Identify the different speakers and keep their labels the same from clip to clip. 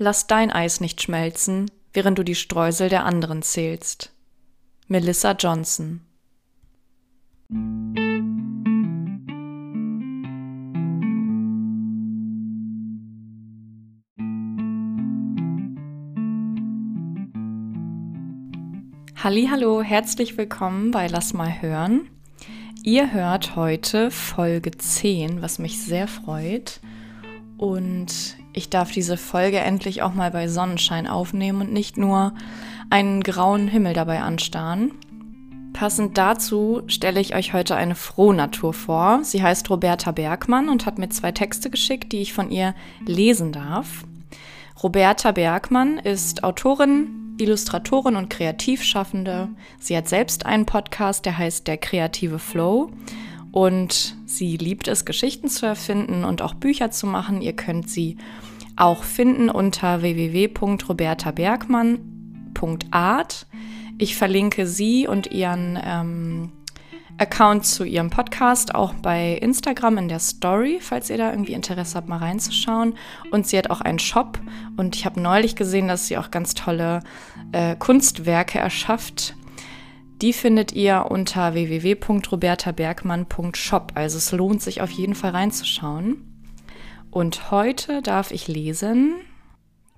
Speaker 1: Lass dein Eis nicht schmelzen, während du die Streusel der anderen zählst. Melissa Johnson Hallo, herzlich willkommen bei Lass mal hören. Ihr hört heute Folge 10, was mich sehr freut. Und ich darf diese Folge endlich auch mal bei Sonnenschein aufnehmen und nicht nur einen grauen Himmel dabei anstarren. Passend dazu stelle ich euch heute eine Frohnatur vor. Sie heißt Roberta Bergmann und hat mir zwei Texte geschickt, die ich von ihr lesen darf. Roberta Bergmann ist Autorin, Illustratorin und Kreativschaffende. Sie hat selbst einen Podcast, der heißt Der kreative Flow. Und sie liebt es, Geschichten zu erfinden und auch Bücher zu machen. Ihr könnt sie auch finden unter www.robertabergmann.art. Ich verlinke sie und ihren ähm, Account zu ihrem Podcast, auch bei Instagram in der Story, falls ihr da irgendwie Interesse habt, mal reinzuschauen. Und sie hat auch einen Shop und ich habe neulich gesehen, dass sie auch ganz tolle äh, Kunstwerke erschafft. Die findet ihr unter www.robertabergmann.shop. Also es lohnt sich auf jeden Fall reinzuschauen. Und heute darf ich lesen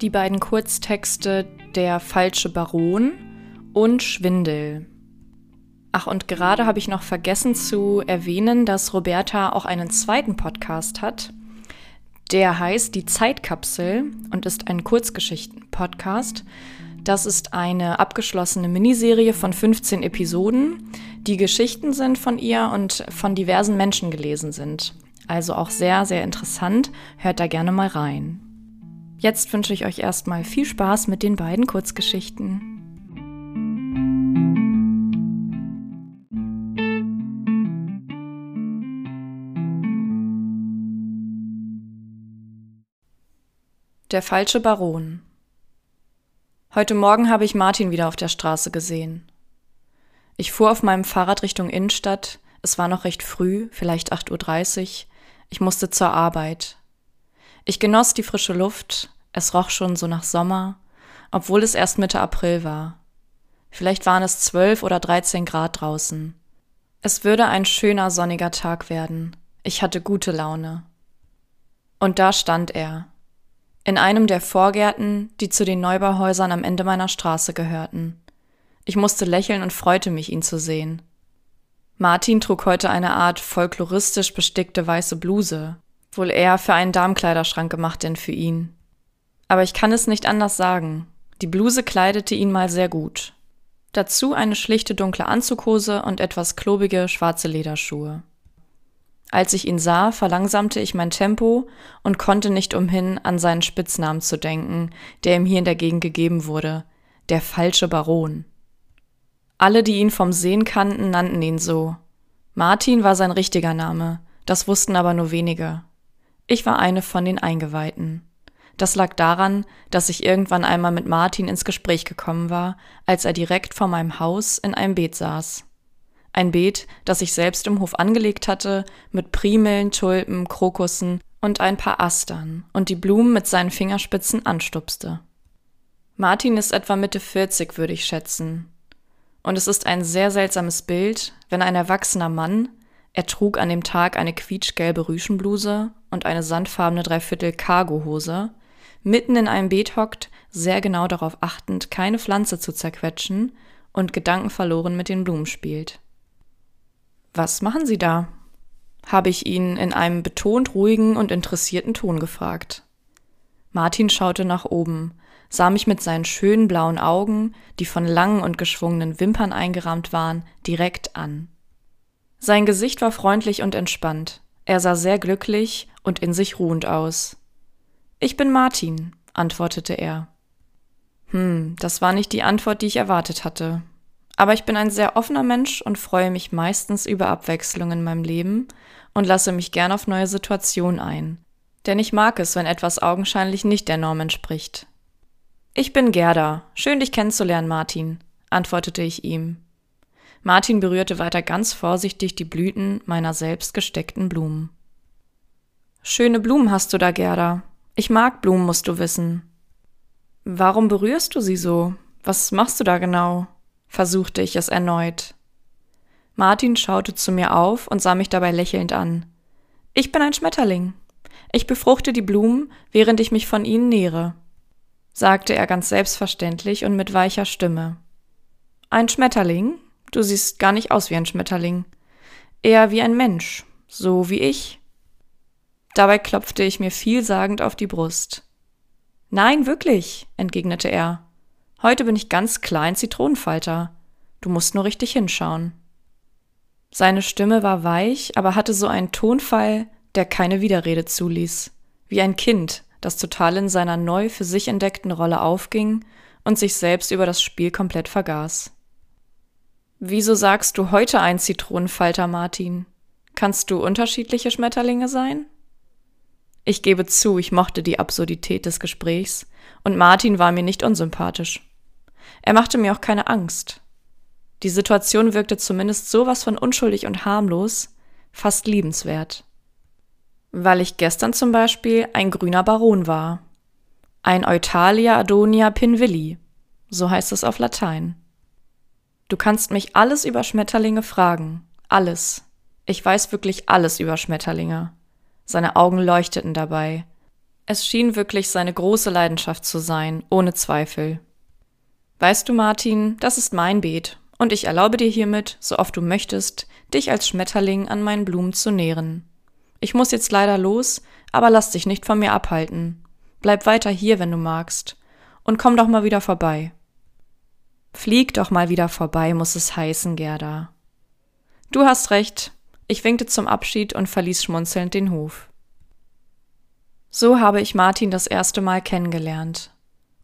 Speaker 1: die beiden Kurztexte Der falsche Baron und Schwindel Ach, und gerade habe ich noch vergessen zu erwähnen, dass Roberta auch einen zweiten Podcast hat. Der heißt Die Zeitkapsel und ist ein Kurzgeschichten-Podcast. Das ist eine abgeschlossene Miniserie von 15 Episoden, die Geschichten sind von ihr und von diversen Menschen gelesen sind. Also auch sehr, sehr interessant. Hört da gerne mal rein. Jetzt wünsche ich euch erstmal viel Spaß mit den beiden Kurzgeschichten. Der falsche Baron. Heute Morgen habe ich Martin wieder auf der Straße gesehen. Ich fuhr auf meinem Fahrrad Richtung Innenstadt. Es war noch recht früh, vielleicht 8.30 Uhr. Ich musste zur Arbeit. Ich genoss die frische Luft. Es roch schon so nach Sommer, obwohl es erst Mitte April war. Vielleicht waren es 12 oder 13 Grad draußen. Es würde ein schöner sonniger Tag werden. Ich hatte gute Laune. Und da stand er, in einem der Vorgärten, die zu den Neubauhäusern am Ende meiner Straße gehörten. Ich musste lächeln und freute mich, ihn zu sehen. Martin trug heute eine Art folkloristisch bestickte weiße Bluse, wohl eher für einen Darmkleiderschrank gemacht denn für ihn. Aber ich kann es nicht anders sagen. Die Bluse kleidete ihn mal sehr gut. Dazu eine schlichte dunkle Anzughose und etwas klobige schwarze Lederschuhe. Als ich ihn sah, verlangsamte ich mein Tempo und konnte nicht umhin, an seinen Spitznamen zu denken, der ihm hier in der Gegend gegeben wurde, der falsche Baron. Alle, die ihn vom Sehen kannten, nannten ihn so. Martin war sein richtiger Name, das wussten aber nur wenige. Ich war eine von den Eingeweihten. Das lag daran, dass ich irgendwann einmal mit Martin ins Gespräch gekommen war, als er direkt vor meinem Haus in einem Beet saß. Ein Beet, das ich selbst im Hof angelegt hatte, mit Primeln, Tulpen, Krokussen und ein paar Astern und die Blumen mit seinen Fingerspitzen anstupste. Martin ist etwa Mitte 40, würde ich schätzen. Und es ist ein sehr seltsames Bild, wenn ein erwachsener Mann, er trug an dem Tag eine quietschgelbe Rüschenbluse und eine sandfarbene Dreiviertel Cargohose, mitten in einem Beet hockt, sehr genau darauf achtend, keine Pflanze zu zerquetschen und gedankenverloren mit den Blumen spielt. Was machen Sie da? habe ich ihn in einem betont ruhigen und interessierten Ton gefragt. Martin schaute nach oben, sah mich mit seinen schönen blauen Augen, die von langen und geschwungenen Wimpern eingerahmt waren, direkt an. Sein Gesicht war freundlich und entspannt. Er sah sehr glücklich und in sich ruhend aus. Ich bin Martin, antwortete er. Hm, das war nicht die Antwort, die ich erwartet hatte. Aber ich bin ein sehr offener Mensch und freue mich meistens über Abwechslung in meinem Leben und lasse mich gern auf neue Situationen ein. Denn ich mag es, wenn etwas augenscheinlich nicht der Norm entspricht. Ich bin Gerda. Schön, dich kennenzulernen, Martin, antwortete ich ihm. Martin berührte weiter ganz vorsichtig die Blüten meiner selbst gesteckten Blumen. Schöne Blumen hast du da, Gerda. Ich mag Blumen, musst du wissen. Warum berührst du sie so? Was machst du da genau? Versuchte ich es erneut. Martin schaute zu mir auf und sah mich dabei lächelnd an. Ich bin ein Schmetterling. Ich befruchte die Blumen, während ich mich von ihnen nähere, sagte er ganz selbstverständlich und mit weicher Stimme. Ein Schmetterling? Du siehst gar nicht aus wie ein Schmetterling. Eher wie ein Mensch, so wie ich. Dabei klopfte ich mir vielsagend auf die Brust. Nein, wirklich, entgegnete er. Heute bin ich ganz klein Zitronenfalter. Du musst nur richtig hinschauen. Seine Stimme war weich, aber hatte so einen Tonfall, der keine Widerrede zuließ, wie ein Kind, das total in seiner neu für sich entdeckten Rolle aufging und sich selbst über das Spiel komplett vergaß. Wieso sagst du heute ein Zitronenfalter, Martin? Kannst du unterschiedliche Schmetterlinge sein? Ich gebe zu, ich mochte die Absurdität des Gesprächs, und Martin war mir nicht unsympathisch. Er machte mir auch keine Angst. Die Situation wirkte zumindest sowas von unschuldig und harmlos, fast liebenswert. Weil ich gestern zum Beispiel ein grüner Baron war. Ein Eutalia Adonia Pinvilli, so heißt es auf Latein. Du kannst mich alles über Schmetterlinge fragen. Alles. Ich weiß wirklich alles über Schmetterlinge. Seine Augen leuchteten dabei. Es schien wirklich seine große Leidenschaft zu sein, ohne Zweifel. Weißt du, Martin, das ist mein Beet, und ich erlaube dir hiermit, so oft du möchtest, dich als Schmetterling an meinen Blumen zu nähren. Ich muss jetzt leider los, aber lass dich nicht von mir abhalten. Bleib weiter hier, wenn du magst. Und komm doch mal wieder vorbei. Flieg doch mal wieder vorbei, muss es heißen, Gerda. Du hast recht. Ich winkte zum Abschied und verließ schmunzelnd den Hof. So habe ich Martin das erste Mal kennengelernt.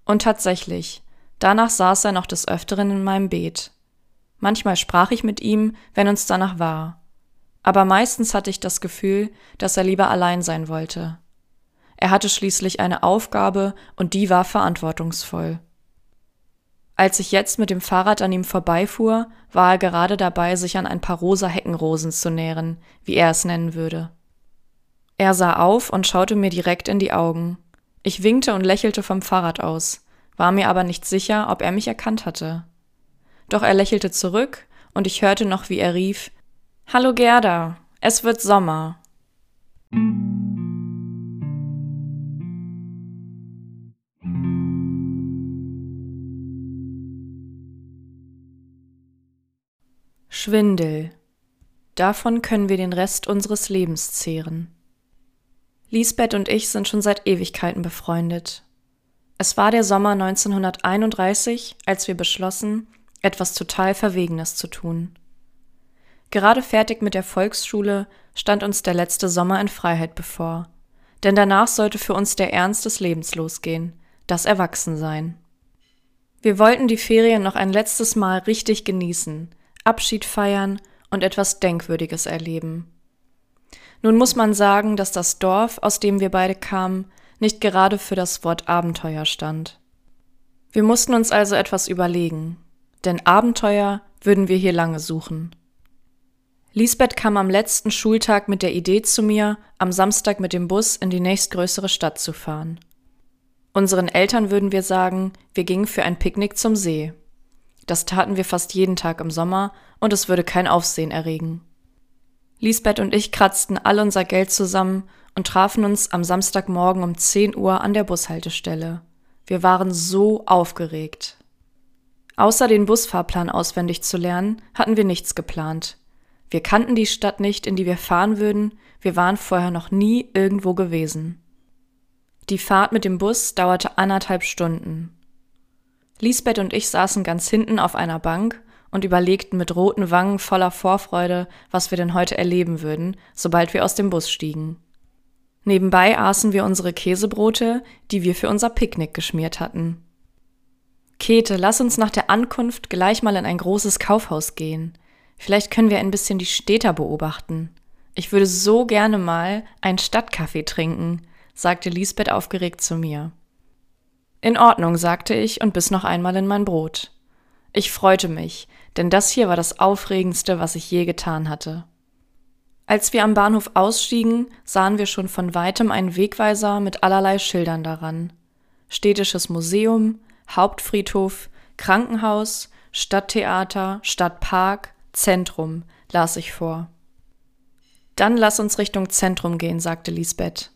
Speaker 1: Und tatsächlich, danach saß er noch des Öfteren in meinem Beet. Manchmal sprach ich mit ihm, wenn uns danach war. Aber meistens hatte ich das Gefühl, dass er lieber allein sein wollte. Er hatte schließlich eine Aufgabe und die war verantwortungsvoll. Als ich jetzt mit dem Fahrrad an ihm vorbeifuhr, war er gerade dabei, sich an ein paar rosa Heckenrosen zu nähren, wie er es nennen würde. Er sah auf und schaute mir direkt in die Augen. Ich winkte und lächelte vom Fahrrad aus, war mir aber nicht sicher, ob er mich erkannt hatte. Doch er lächelte zurück, und ich hörte noch, wie er rief Hallo Gerda, es wird Sommer. Schwindel. Davon können wir den Rest unseres Lebens zehren. Lisbeth und ich sind schon seit Ewigkeiten befreundet. Es war der Sommer 1931, als wir beschlossen, etwas total Verwegenes zu tun. Gerade fertig mit der Volksschule stand uns der letzte Sommer in Freiheit bevor, denn danach sollte für uns der Ernst des Lebens losgehen, das Erwachsensein. Wir wollten die Ferien noch ein letztes Mal richtig genießen, Abschied feiern und etwas Denkwürdiges erleben. Nun muss man sagen, dass das Dorf, aus dem wir beide kamen, nicht gerade für das Wort Abenteuer stand. Wir mussten uns also etwas überlegen, denn Abenteuer würden wir hier lange suchen. Lisbeth kam am letzten Schultag mit der Idee zu mir, am Samstag mit dem Bus in die nächstgrößere Stadt zu fahren. Unseren Eltern würden wir sagen, wir gingen für ein Picknick zum See. Das taten wir fast jeden Tag im Sommer und es würde kein Aufsehen erregen. Lisbeth und ich kratzten all unser Geld zusammen und trafen uns am Samstagmorgen um 10 Uhr an der Bushaltestelle. Wir waren so aufgeregt. Außer den Busfahrplan auswendig zu lernen, hatten wir nichts geplant. Wir kannten die Stadt nicht, in die wir fahren würden, wir waren vorher noch nie irgendwo gewesen. Die Fahrt mit dem Bus dauerte anderthalb Stunden. Lisbeth und ich saßen ganz hinten auf einer Bank und überlegten mit roten Wangen voller Vorfreude, was wir denn heute erleben würden, sobald wir aus dem Bus stiegen. Nebenbei aßen wir unsere Käsebrote, die wir für unser Picknick geschmiert hatten. Käthe, lass uns nach der Ankunft gleich mal in ein großes Kaufhaus gehen. Vielleicht können wir ein bisschen die Städter beobachten. Ich würde so gerne mal einen Stadtkaffee trinken, sagte Lisbeth aufgeregt zu mir. In Ordnung, sagte ich und biss noch einmal in mein Brot. Ich freute mich, denn das hier war das Aufregendste, was ich je getan hatte. Als wir am Bahnhof ausstiegen, sahen wir schon von weitem einen Wegweiser mit allerlei Schildern daran. städtisches Museum, Hauptfriedhof, Krankenhaus, Stadttheater, Stadtpark, Zentrum, las ich vor. Dann lass uns Richtung Zentrum gehen, sagte Lisbeth.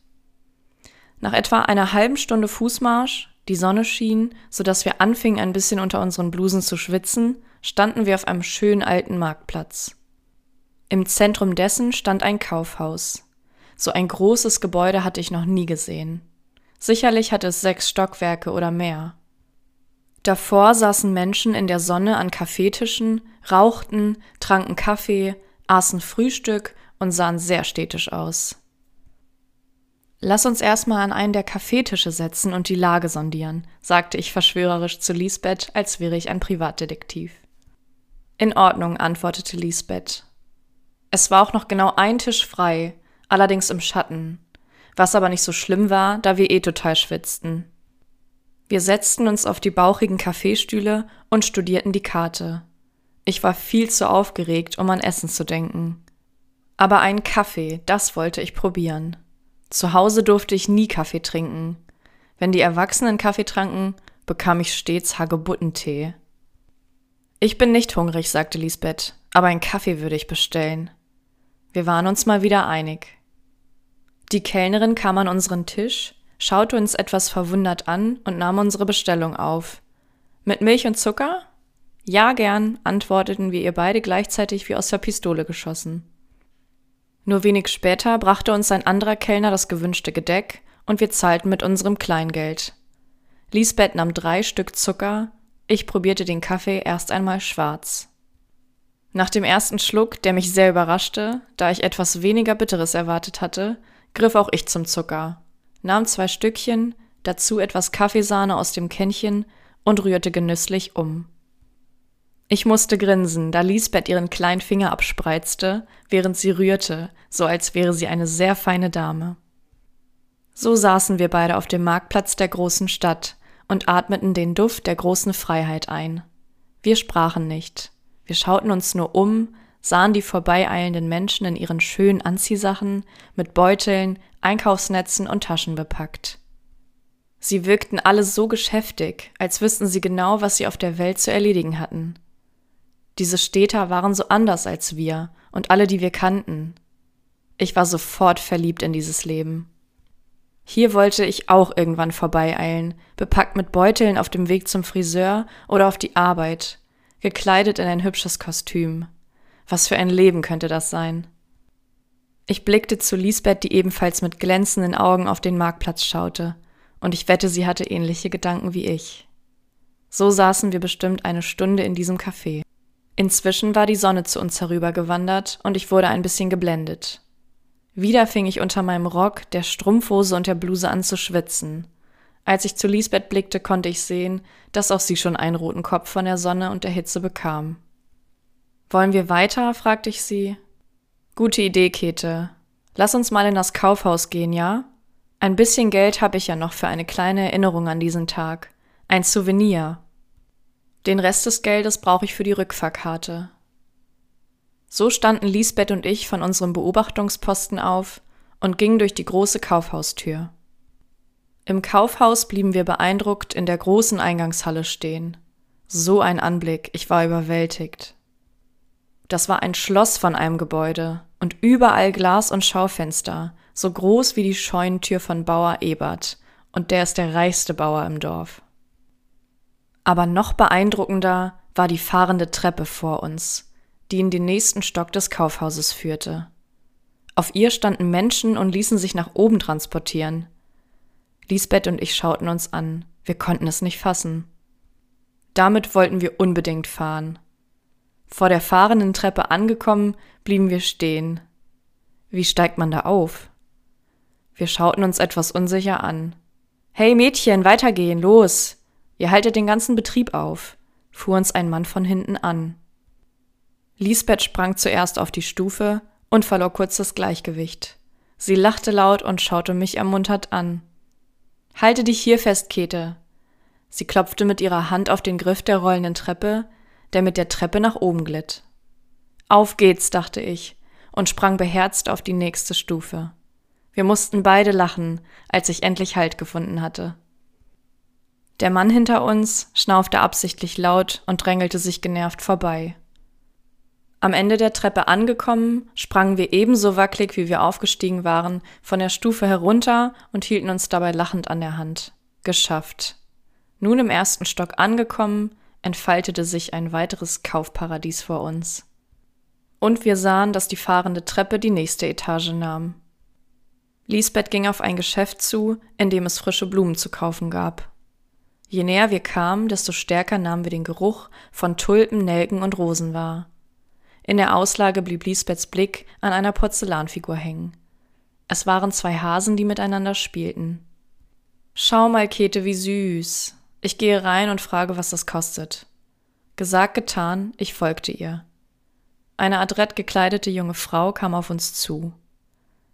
Speaker 1: Nach etwa einer halben Stunde Fußmarsch, die Sonne schien, so dass wir anfingen, ein bisschen unter unseren Blusen zu schwitzen, standen wir auf einem schönen alten Marktplatz. Im Zentrum dessen stand ein Kaufhaus. So ein großes Gebäude hatte ich noch nie gesehen. Sicherlich hatte es sechs Stockwerke oder mehr. Davor saßen Menschen in der Sonne an Kaffeetischen, rauchten, tranken Kaffee, aßen Frühstück und sahen sehr städtisch aus. Lass uns erstmal an einen der Kaffeetische setzen und die Lage sondieren, sagte ich verschwörerisch zu Lisbeth, als wäre ich ein Privatdetektiv. In Ordnung, antwortete Lisbeth. Es war auch noch genau ein Tisch frei, allerdings im Schatten, was aber nicht so schlimm war, da wir eh total schwitzten. Wir setzten uns auf die bauchigen Kaffeestühle und studierten die Karte. Ich war viel zu aufgeregt, um an Essen zu denken. Aber einen Kaffee, das wollte ich probieren. Zu Hause durfte ich nie Kaffee trinken. Wenn die Erwachsenen Kaffee tranken, bekam ich stets Hagebuttentee. Ich bin nicht hungrig, sagte Lisbeth, aber einen Kaffee würde ich bestellen. Wir waren uns mal wieder einig. Die Kellnerin kam an unseren Tisch, schaute uns etwas verwundert an und nahm unsere Bestellung auf. Mit Milch und Zucker? Ja, gern, antworteten wir ihr beide gleichzeitig wie aus der Pistole geschossen. Nur wenig später brachte uns ein anderer Kellner das gewünschte Gedeck und wir zahlten mit unserem Kleingeld. Lisbeth nahm drei Stück Zucker, ich probierte den Kaffee erst einmal schwarz. Nach dem ersten Schluck, der mich sehr überraschte, da ich etwas weniger Bitteres erwartet hatte, griff auch ich zum Zucker, nahm zwei Stückchen, dazu etwas Kaffeesahne aus dem Kännchen und rührte genüsslich um. Ich musste grinsen, da Lisbeth ihren kleinen Finger abspreizte, während sie rührte, so als wäre sie eine sehr feine Dame. So saßen wir beide auf dem Marktplatz der großen Stadt und atmeten den Duft der großen Freiheit ein. Wir sprachen nicht. Wir schauten uns nur um, sahen die vorbeieilenden Menschen in ihren schönen Anziehsachen, mit Beuteln, Einkaufsnetzen und Taschen bepackt. Sie wirkten alle so geschäftig, als wüssten sie genau, was sie auf der Welt zu erledigen hatten. Diese Städter waren so anders als wir und alle, die wir kannten. Ich war sofort verliebt in dieses Leben. Hier wollte ich auch irgendwann vorbeieilen, bepackt mit Beuteln auf dem Weg zum Friseur oder auf die Arbeit, gekleidet in ein hübsches Kostüm. Was für ein Leben könnte das sein? Ich blickte zu Lisbeth, die ebenfalls mit glänzenden Augen auf den Marktplatz schaute, und ich wette, sie hatte ähnliche Gedanken wie ich. So saßen wir bestimmt eine Stunde in diesem Café. Inzwischen war die Sonne zu uns herübergewandert und ich wurde ein bisschen geblendet. Wieder fing ich unter meinem Rock, der Strumpfhose und der Bluse an zu schwitzen. Als ich zu Lisbeth blickte, konnte ich sehen, dass auch sie schon einen roten Kopf von der Sonne und der Hitze bekam. Wollen wir weiter? fragte ich sie. Gute Idee, Käthe. Lass uns mal in das Kaufhaus gehen, ja? Ein bisschen Geld habe ich ja noch für eine kleine Erinnerung an diesen Tag. Ein Souvenir. Den Rest des Geldes brauche ich für die Rückfahrkarte. So standen Lisbeth und ich von unserem Beobachtungsposten auf und gingen durch die große Kaufhaustür. Im Kaufhaus blieben wir beeindruckt in der großen Eingangshalle stehen. So ein Anblick, ich war überwältigt. Das war ein Schloss von einem Gebäude und überall Glas und Schaufenster, so groß wie die Scheunentür von Bauer Ebert, und der ist der reichste Bauer im Dorf. Aber noch beeindruckender war die fahrende Treppe vor uns, die in den nächsten Stock des Kaufhauses führte. Auf ihr standen Menschen und ließen sich nach oben transportieren. Lisbeth und ich schauten uns an. Wir konnten es nicht fassen. Damit wollten wir unbedingt fahren. Vor der fahrenden Treppe angekommen, blieben wir stehen. Wie steigt man da auf? Wir schauten uns etwas unsicher an. Hey Mädchen, weitergehen, los! Ihr haltet den ganzen Betrieb auf, fuhr uns ein Mann von hinten an. Lisbeth sprang zuerst auf die Stufe und verlor kurz das Gleichgewicht. Sie lachte laut und schaute mich ermuntert an. Halte dich hier fest, Käthe. Sie klopfte mit ihrer Hand auf den Griff der rollenden Treppe, der mit der Treppe nach oben glitt. Auf geht's, dachte ich und sprang beherzt auf die nächste Stufe. Wir mussten beide lachen, als ich endlich Halt gefunden hatte. Der Mann hinter uns schnaufte absichtlich laut und drängelte sich genervt vorbei. Am Ende der Treppe angekommen, sprangen wir ebenso wackelig, wie wir aufgestiegen waren, von der Stufe herunter und hielten uns dabei lachend an der Hand. Geschafft. Nun im ersten Stock angekommen, entfaltete sich ein weiteres Kaufparadies vor uns. Und wir sahen, dass die fahrende Treppe die nächste Etage nahm. Lisbeth ging auf ein Geschäft zu, in dem es frische Blumen zu kaufen gab. Je näher wir kamen, desto stärker nahmen wir den Geruch von Tulpen, Nelken und Rosen wahr. In der Auslage blieb Lisbeths Blick an einer Porzellanfigur hängen. Es waren zwei Hasen, die miteinander spielten. Schau mal, Käthe, wie süß. Ich gehe rein und frage, was das kostet. Gesagt, getan, ich folgte ihr. Eine adrett gekleidete junge Frau kam auf uns zu.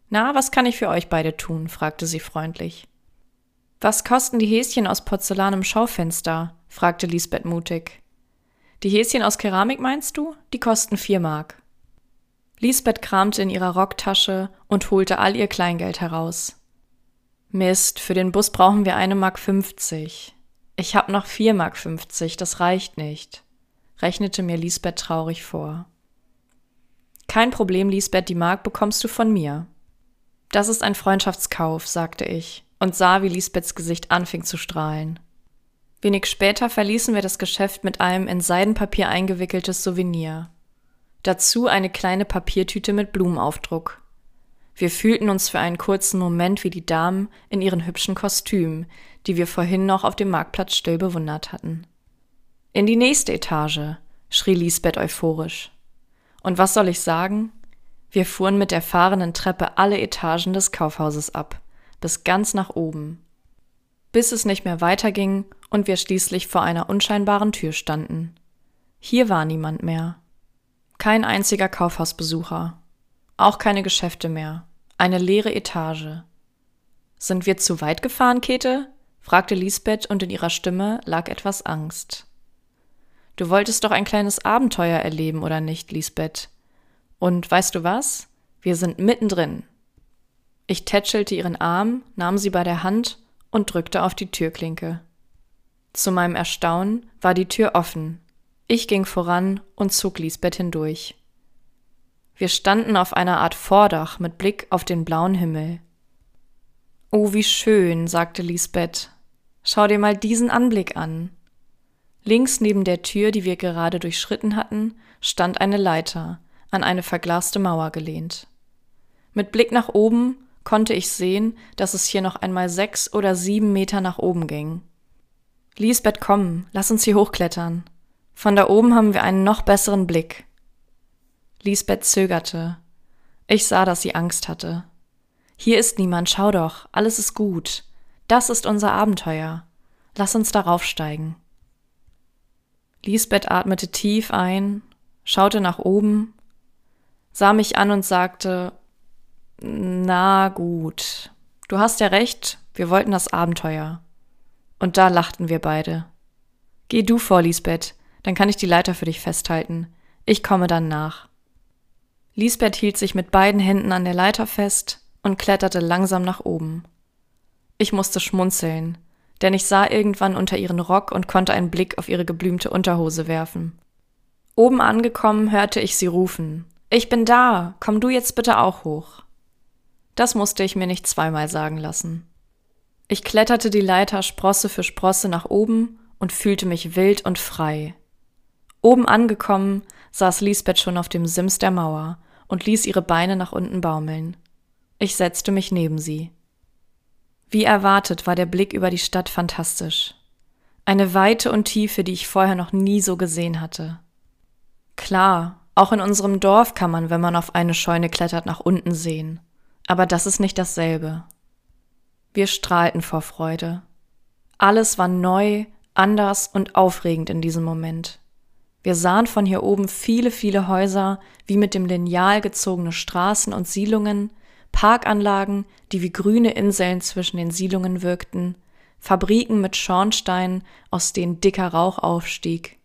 Speaker 1: Na, was kann ich für euch beide tun? fragte sie freundlich. Was kosten die Häschen aus Porzellan im Schaufenster? fragte Lisbeth mutig. Die Häschen aus Keramik meinst du? Die kosten vier Mark. Lisbeth kramte in ihrer Rocktasche und holte all ihr Kleingeld heraus. Mist, für den Bus brauchen wir eine Mark fünfzig. Ich hab noch vier Mark fünfzig, das reicht nicht, rechnete mir Lisbeth traurig vor. Kein Problem, Lisbeth, die Mark bekommst du von mir. Das ist ein Freundschaftskauf, sagte ich und sah, wie Lisbeths Gesicht anfing zu strahlen. Wenig später verließen wir das Geschäft mit einem in Seidenpapier eingewickeltes Souvenir. Dazu eine kleine Papiertüte mit Blumenaufdruck. Wir fühlten uns für einen kurzen Moment wie die Damen in ihren hübschen Kostümen, die wir vorhin noch auf dem Marktplatz still bewundert hatten. In die nächste Etage, schrie Lisbeth euphorisch. Und was soll ich sagen? Wir fuhren mit der fahrenden Treppe alle Etagen des Kaufhauses ab, bis ganz nach oben. Bis es nicht mehr weiterging und wir schließlich vor einer unscheinbaren Tür standen. Hier war niemand mehr. Kein einziger Kaufhausbesucher. Auch keine Geschäfte mehr. Eine leere Etage. Sind wir zu weit gefahren, Käthe? fragte Lisbeth und in ihrer Stimme lag etwas Angst. Du wolltest doch ein kleines Abenteuer erleben, oder nicht, Lisbeth? Und weißt du was? Wir sind mittendrin. Ich tätschelte ihren Arm, nahm sie bei der Hand und drückte auf die Türklinke. Zu meinem Erstaunen war die Tür offen. Ich ging voran und zog Lisbeth hindurch. Wir standen auf einer Art Vordach mit Blick auf den blauen Himmel. Oh, wie schön, sagte Lisbeth. Schau dir mal diesen Anblick an. Links neben der Tür, die wir gerade durchschritten hatten, stand eine Leiter, an eine verglaste Mauer gelehnt. Mit Blick nach oben konnte ich sehen, dass es hier noch einmal sechs oder sieben Meter nach oben ging. Lisbeth, komm, lass uns hier hochklettern. Von da oben haben wir einen noch besseren Blick. Lisbeth zögerte. Ich sah, dass sie Angst hatte. Hier ist niemand, schau doch, alles ist gut. Das ist unser Abenteuer. Lass uns darauf steigen. Lisbeth atmete tief ein, schaute nach oben, sah mich an und sagte, na gut, du hast ja recht, wir wollten das Abenteuer. Und da lachten wir beide. Geh du vor, Lisbeth, dann kann ich die Leiter für dich festhalten. Ich komme dann nach. Lisbeth hielt sich mit beiden Händen an der Leiter fest und kletterte langsam nach oben. Ich musste schmunzeln, denn ich sah irgendwann unter ihren Rock und konnte einen Blick auf ihre geblümte Unterhose werfen. Oben angekommen hörte ich sie rufen. Ich bin da, komm du jetzt bitte auch hoch. Das musste ich mir nicht zweimal sagen lassen. Ich kletterte die Leiter Sprosse für Sprosse nach oben und fühlte mich wild und frei. Oben angekommen, saß Lisbeth schon auf dem Sims der Mauer und ließ ihre Beine nach unten baumeln. Ich setzte mich neben sie. Wie erwartet war der Blick über die Stadt fantastisch. Eine Weite und Tiefe, die ich vorher noch nie so gesehen hatte. Klar, auch in unserem Dorf kann man, wenn man auf eine Scheune klettert, nach unten sehen. Aber das ist nicht dasselbe. Wir strahlten vor Freude. Alles war neu, anders und aufregend in diesem Moment. Wir sahen von hier oben viele, viele Häuser, wie mit dem Lineal gezogene Straßen und Siedlungen, Parkanlagen, die wie grüne Inseln zwischen den Siedlungen wirkten, Fabriken mit Schornsteinen, aus denen dicker Rauch aufstieg,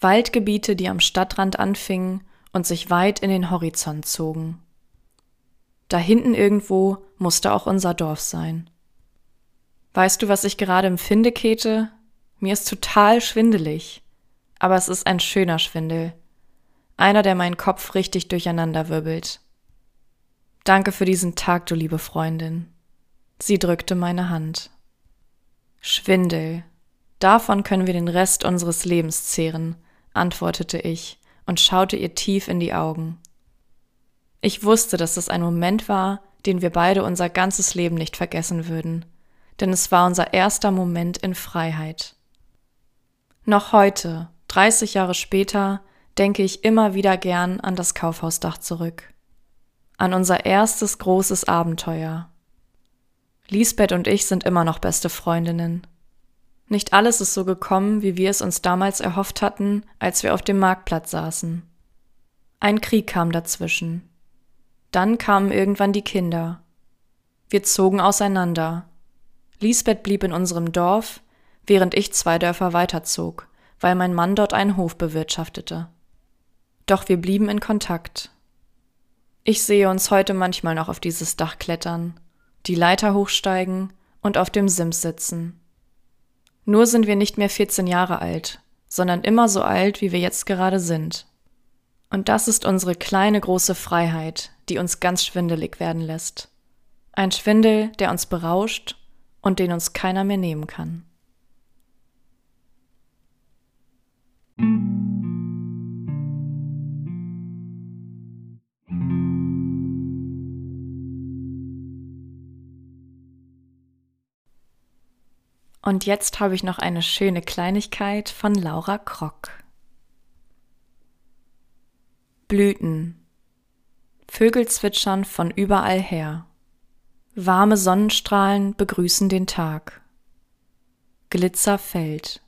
Speaker 1: Waldgebiete, die am Stadtrand anfingen und sich weit in den Horizont zogen. Da hinten irgendwo musste auch unser Dorf sein. Weißt du, was ich gerade empfinde, Käthe? Mir ist total schwindelig. Aber es ist ein schöner Schwindel. Einer, der meinen Kopf richtig durcheinander wirbelt. Danke für diesen Tag, du liebe Freundin. Sie drückte meine Hand. Schwindel. Davon können wir den Rest unseres Lebens zehren, antwortete ich und schaute ihr tief in die Augen. Ich wusste, dass es ein Moment war, den wir beide unser ganzes Leben nicht vergessen würden, denn es war unser erster Moment in Freiheit. Noch heute, 30 Jahre später, denke ich immer wieder gern an das Kaufhausdach zurück. An unser erstes großes Abenteuer, Lisbeth und ich sind immer noch beste Freundinnen. Nicht alles ist so gekommen, wie wir es uns damals erhofft hatten, als wir auf dem Marktplatz saßen. Ein Krieg kam dazwischen. Dann kamen irgendwann die Kinder. Wir zogen auseinander. Lisbeth blieb in unserem Dorf, während ich zwei Dörfer weiterzog, weil mein Mann dort einen Hof bewirtschaftete. Doch wir blieben in Kontakt. Ich sehe uns heute manchmal noch auf dieses Dach klettern, die Leiter hochsteigen und auf dem Sims sitzen. Nur sind wir nicht mehr 14 Jahre alt, sondern immer so alt, wie wir jetzt gerade sind. Und das ist unsere kleine große Freiheit, die uns ganz schwindelig werden lässt. Ein Schwindel, der uns berauscht und den uns keiner mehr nehmen kann. Und jetzt habe ich noch eine schöne Kleinigkeit von Laura Krock. Blüten. Vögel zwitschern von überall her. Warme Sonnenstrahlen begrüßen den Tag. Glitzer fällt.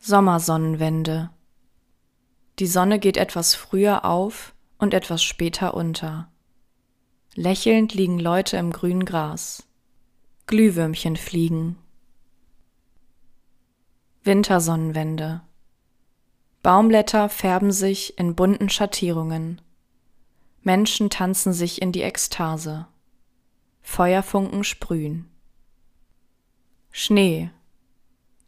Speaker 1: Sommersonnenwende. Die Sonne geht etwas früher auf und etwas später unter. Lächelnd liegen Leute im grünen Gras. Glühwürmchen fliegen. Wintersonnenwende. Baumblätter färben sich in bunten Schattierungen. Menschen tanzen sich in die Ekstase. Feuerfunken sprühen. Schnee.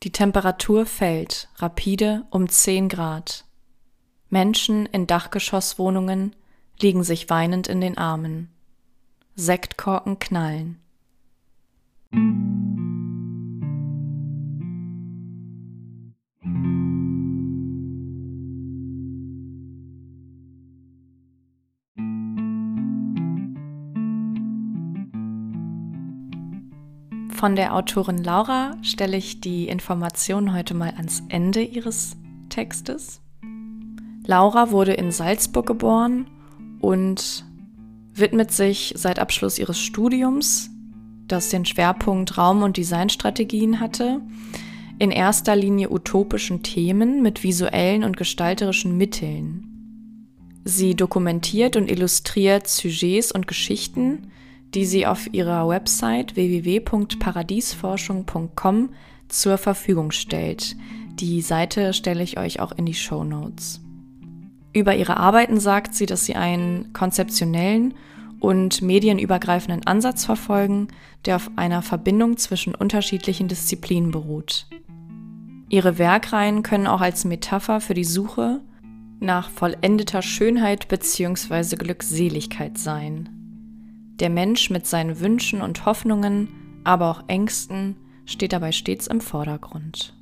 Speaker 1: Die Temperatur fällt rapide um 10 Grad. Menschen in Dachgeschosswohnungen liegen sich weinend in den Armen. Sektkorken knallen. Von der Autorin Laura stelle ich die Informationen heute mal ans Ende ihres Textes. Laura wurde in Salzburg geboren und widmet sich seit Abschluss ihres Studiums, das den Schwerpunkt Raum- und Designstrategien hatte, in erster Linie utopischen Themen mit visuellen und gestalterischen Mitteln. Sie dokumentiert und illustriert Sujets und Geschichten, die sie auf ihrer Website www.paradiesforschung.com zur Verfügung stellt. Die Seite stelle ich euch auch in die Show Notes. Über ihre Arbeiten sagt sie, dass sie einen konzeptionellen und medienübergreifenden Ansatz verfolgen, der auf einer Verbindung zwischen unterschiedlichen Disziplinen beruht. Ihre Werkreihen können auch als Metapher für die Suche nach vollendeter Schönheit bzw. Glückseligkeit sein. Der Mensch mit seinen Wünschen und Hoffnungen, aber auch Ängsten steht dabei stets im Vordergrund.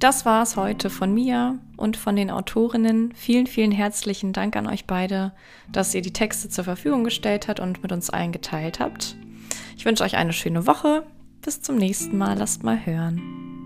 Speaker 1: Das war es heute von mir und von den Autorinnen. Vielen, vielen herzlichen Dank an euch beide, dass ihr die Texte zur Verfügung gestellt habt und mit uns allen geteilt habt. Ich wünsche euch eine schöne Woche. Bis zum nächsten Mal. Lasst mal hören.